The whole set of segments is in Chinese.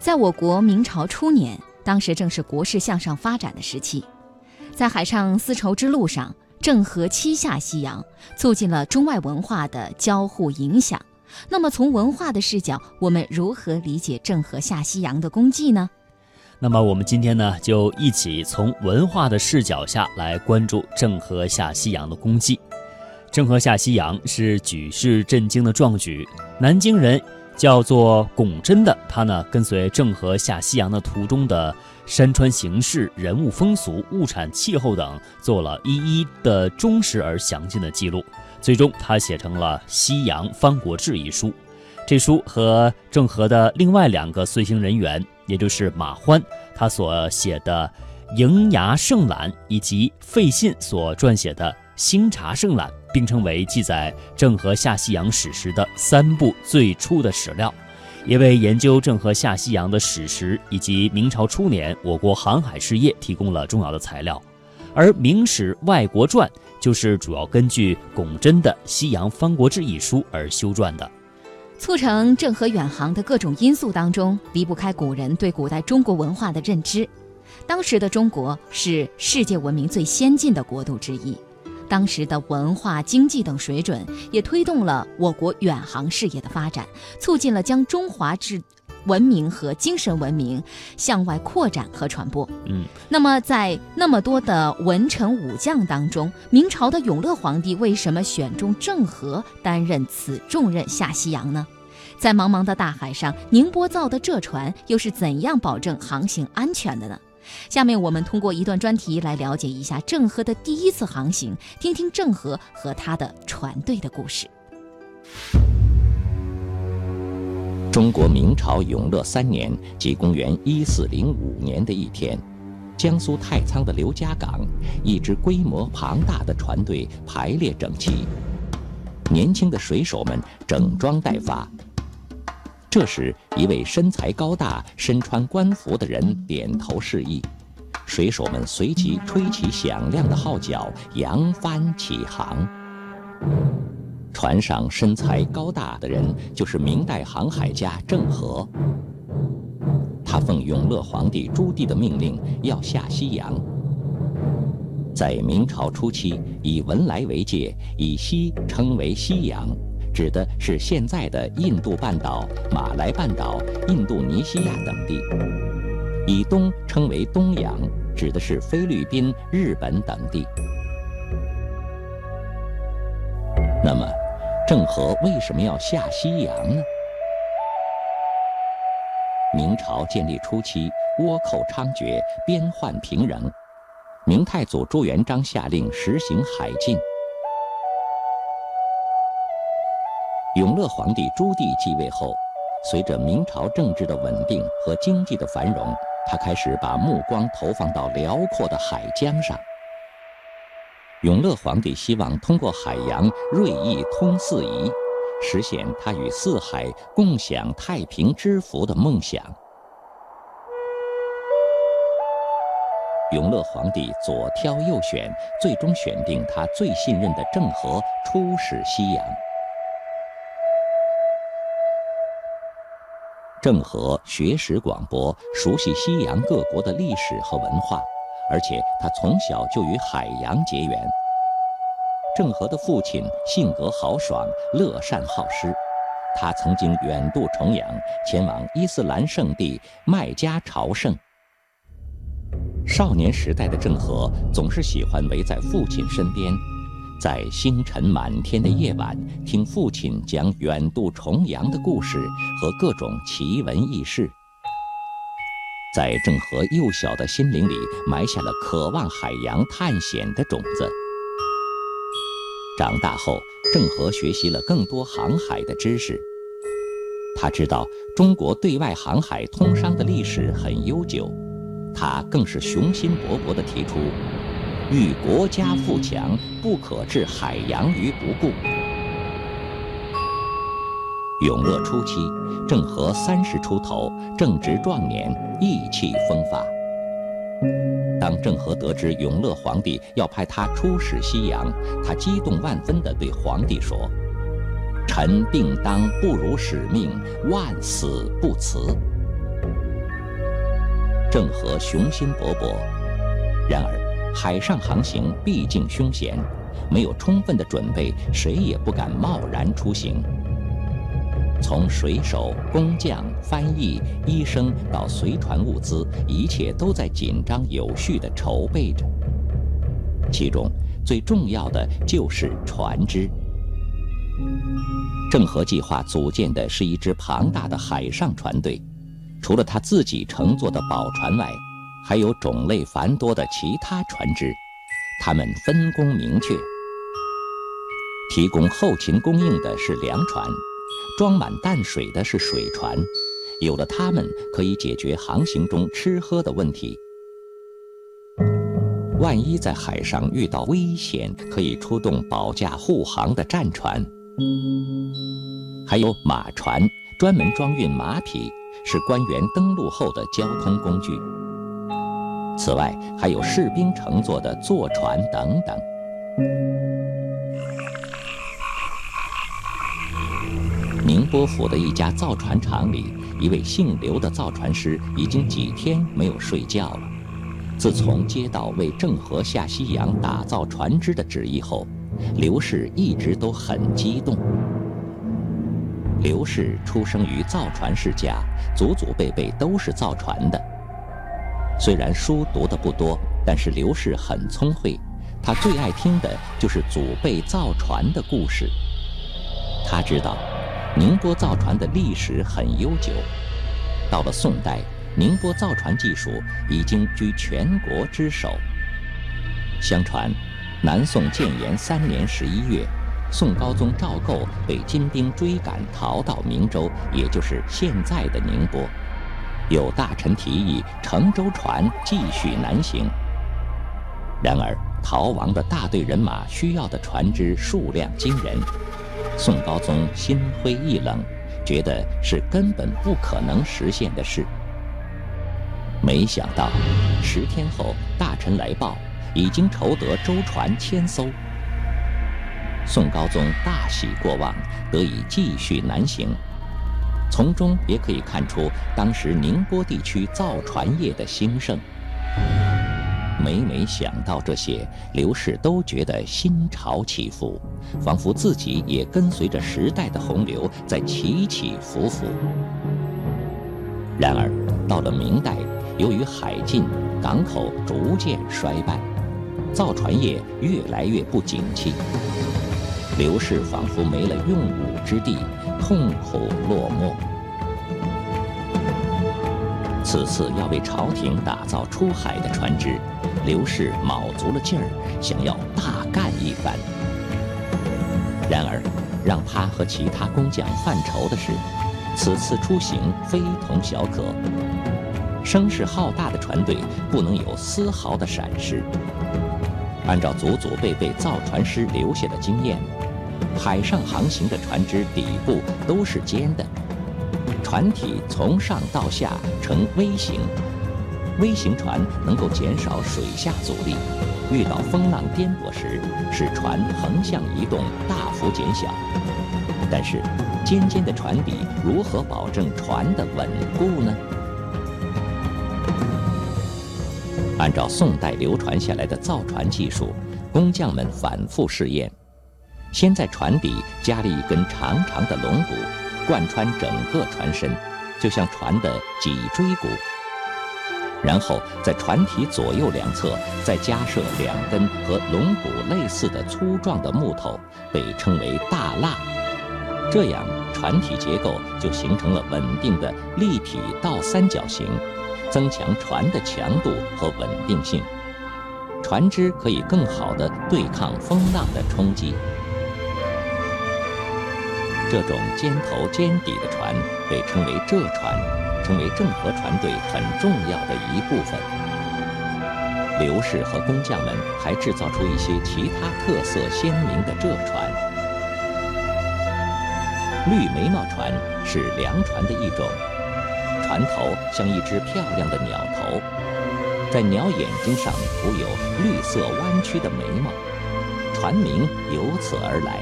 在我国明朝初年，当时正是国势向上发展的时期，在海上丝绸之路上，郑和七下西洋，促进了中外文化的交互影响。那么，从文化的视角，我们如何理解郑和下西洋的功绩呢？那么，我们今天呢，就一起从文化的视角下来关注郑和下西洋的功绩。郑和下西洋是举世震惊的壮举。南京人叫做巩真的他呢，跟随郑和下西洋的途中的山川形势、人物风俗、物产气候等，做了一一的忠实而详尽的记录。最终，他写成了《西洋方国志》一书。这书和郑和的另外两个随行人员，也就是马欢他所写的《迎牙圣览》，以及费信所撰写的《新茶圣览》。并称为记载郑和下西洋史实的三部最初的史料，也为研究郑和下西洋的史实以及明朝初年我国航海事业提供了重要的材料。而《明史外国传》就是主要根据龚真的《西洋方国志》一书而修撰的。促成郑和远航的各种因素当中，离不开古人对古代中国文化的认知。当时的中国是世界文明最先进的国度之一。当时的文化、经济等水准，也推动了我国远航事业的发展，促进了将中华之文明和精神文明向外扩展和传播。嗯，那么在那么多的文臣武将当中，明朝的永乐皇帝为什么选中郑和担任此重任下西洋呢？在茫茫的大海上，宁波造的这船又是怎样保证航行安全的呢？下面我们通过一段专题来了解一下郑和的第一次航行，听听郑和和他的船队的故事。中国明朝永乐三年，即公元一四零五年的一天，江苏太仓的刘家港，一支规模庞大的船队排列整齐，年轻的水手们整装待发。这时，一位身材高大、身穿官服的人点头示意，水手们随即吹起响亮的号角，扬帆起航。船上身材高大的人就是明代航海家郑和。他奉永乐皇帝朱棣的命令要下西洋。在明朝初期，以文莱为界，以西称为西洋。指的是现在的印度半岛、马来半岛、印度尼西亚等地；以东称为东洋，指的是菲律宾、日本等地。那么，郑和为什么要下西洋呢？明朝建立初期，倭寇猖獗，边患频仍，明太祖朱元璋下令实行海禁。永乐皇帝朱棣继位后，随着明朝政治的稳定和经济的繁荣，他开始把目光投放到辽阔的海疆上。永乐皇帝希望通过海洋锐意通四夷，实现他与四海共享太平之福的梦想。永乐皇帝左挑右选，最终选定他最信任的郑和出使西洋。郑和学识广博，熟悉西洋各国的历史和文化，而且他从小就与海洋结缘。郑和的父亲性格豪爽，乐善好施，他曾经远渡重洋，前往伊斯兰圣地麦加朝圣。少年时代的郑和总是喜欢围在父亲身边。在星辰满天的夜晚，听父亲讲远渡重洋的故事和各种奇闻异事，在郑和幼小的心灵里埋下了渴望海洋探险的种子。长大后，郑和学习了更多航海的知识。他知道中国对外航海通商的历史很悠久，他更是雄心勃勃地提出。欲国家富强，不可置海洋于不顾。永乐初期，郑和三十出头，正值壮年，意气风发。当郑和得知永乐皇帝要派他出使西洋，他激动万分地对皇帝说：“臣定当不辱使命，万死不辞。”郑和雄心勃勃，然而海上航行毕竟凶险，没有充分的准备，谁也不敢贸然出行。从水手、工匠、翻译、医生到随船物资，一切都在紧张有序地筹备着。其中最重要的就是船只。郑和计划组建的是一支庞大的海上船队，除了他自己乘坐的宝船外，还有种类繁多的其他船只，他们分工明确。提供后勤供应的是粮船。装满淡水的是水船，有了它们，可以解决航行中吃喝的问题。万一在海上遇到危险，可以出动保驾护航的战船。还有马船，专门装运马匹，是官员登陆后的交通工具。此外，还有士兵乘坐的坐船等等。宁波府的一家造船厂里，一位姓刘的造船师已经几天没有睡觉了。自从接到为郑和下西洋打造船只的旨意后，刘氏一直都很激动。刘氏出生于造船世家，祖祖辈辈都是造船的。虽然书读的不多，但是刘氏很聪慧，他最爱听的就是祖辈造船的故事。他知道。宁波造船的历史很悠久，到了宋代，宁波造船技术已经居全国之首。相传，南宋建炎三年十一月，宋高宗赵构被金兵追赶，逃到明州，也就是现在的宁波。有大臣提议乘舟船继续南行，然而逃亡的大队人马需要的船只数量惊人。宋高宗心灰意冷，觉得是根本不可能实现的事。没想到，十天后大臣来报，已经筹得舟船千艘。宋高宗大喜过望，得以继续南行。从中也可以看出当时宁波地区造船业的兴盛。每每想到这些，刘氏都觉得心潮起伏，仿佛自己也跟随着时代的洪流在起起伏伏。然而，到了明代，由于海禁，港口逐渐衰败，造船业越来越不景气，刘氏仿佛没了用武之地，痛苦落寞。此次要为朝廷打造出海的船只。刘氏卯足了劲儿，想要大干一番。然而，让他和其他工匠犯愁的是，此次出行非同小可。声势浩大的船队不能有丝毫的闪失。按照祖祖辈辈造船师留下的经验，海上航行的船只底部都是尖的，船体从上到下呈 V 型。微型船能够减少水下阻力，遇到风浪颠簸时，使船横向移动大幅减小。但是，尖尖的船底如何保证船的稳固呢？按照宋代流传下来的造船技术，工匠们反复试验，先在船底加了一根长长的龙骨，贯穿整个船身，就像船的脊椎骨。然后在船体左右两侧再加设两根和龙骨类似的粗壮的木头，被称为大蜡。这样船体结构就形成了稳定的立体倒三角形，增强船的强度和稳定性，船只可以更好地对抗风浪的冲击。这种尖头尖底的船被称为浙船。成为郑和船队很重要的一部分。刘氏和工匠们还制造出一些其他特色鲜明的浙船。绿眉毛船是粮船的一种，船头像一只漂亮的鸟头，在鸟眼睛上涂有绿色弯曲的眉毛，船名由此而来。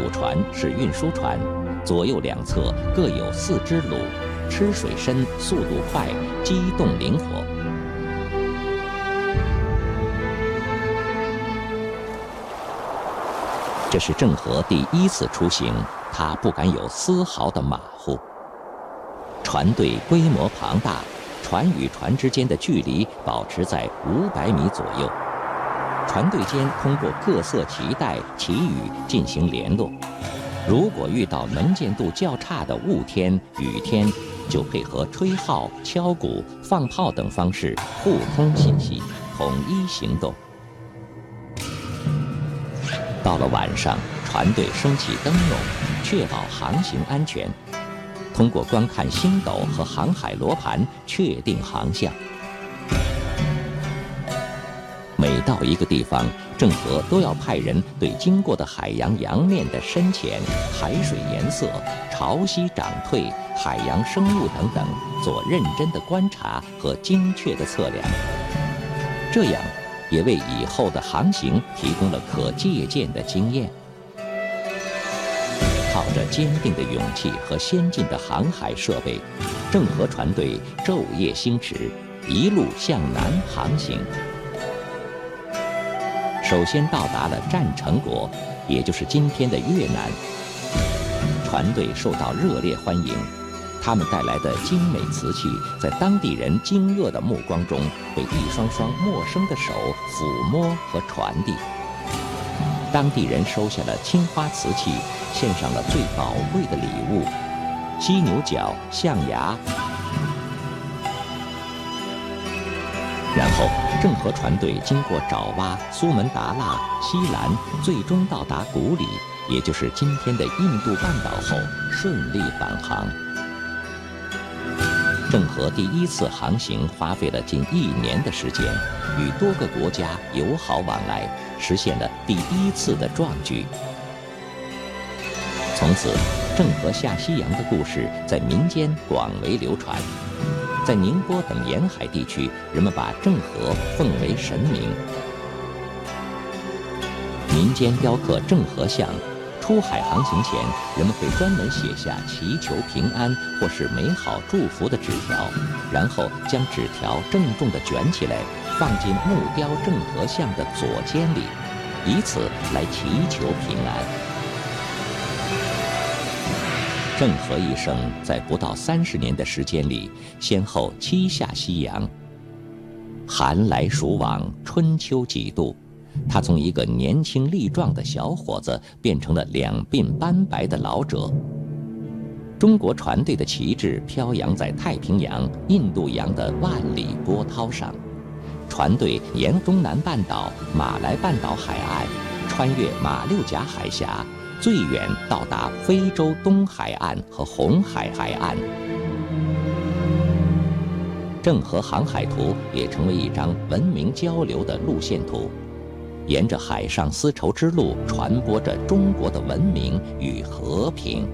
鲁船是运输船，左右两侧各有四只橹，吃水深，速度快，机动灵活。这是郑和第一次出行，他不敢有丝毫的马虎。船队规模庞大，船与船之间的距离保持在五百米左右。船队间通过各色旗带、旗语进行联络。如果遇到能见度较差的雾天、雨天，就配合吹号、敲鼓、放炮等方式互通信息，统一行动。到了晚上，船队升起灯笼，确保航行安全。通过观看星斗和航海罗盘，确定航向。到一个地方，郑和都要派人对经过的海洋洋面的深浅、海水颜色、潮汐涨退、海洋生物等等做认真的观察和精确的测量，这样也为以后的航行提供了可借鉴的经验。靠着坚定的勇气和先进的航海设备，郑和船队昼夜星驰，一路向南航行。首先到达了占城国，也就是今天的越南。船队受到热烈欢迎，他们带来的精美瓷器，在当地人惊愕的目光中，被一双双陌生的手抚摸和传递。当地人收下了青花瓷器，献上了最宝贵的礼物——犀牛角、象牙。然后，郑和船队经过爪哇、苏门答腊、西兰，最终到达古里，也就是今天的印度半岛后，顺利返航。郑和第一次航行花费了近一年的时间，与多个国家友好往来，实现了第一次的壮举。从此，郑和下西洋的故事在民间广为流传。在宁波等沿海地区，人们把郑和奉为神明。民间雕刻郑和像，出海航行前，人们会专门写下祈求平安或是美好祝福的纸条，然后将纸条郑重地卷起来，放进木雕郑和像的左肩里，以此来祈求平安。郑和一生在不到三十年的时间里，先后七下西洋。寒来暑往，春秋几度，他从一个年轻力壮的小伙子变成了两鬓斑白的老者。中国船队的旗帜飘扬在太平洋、印度洋的万里波涛上，船队沿中南半岛、马来半岛海岸，穿越马六甲海峡。最远到达非洲东海岸和红海海岸，郑和航海图也成为一张文明交流的路线图，沿着海上丝绸之路传播着中国的文明与和平。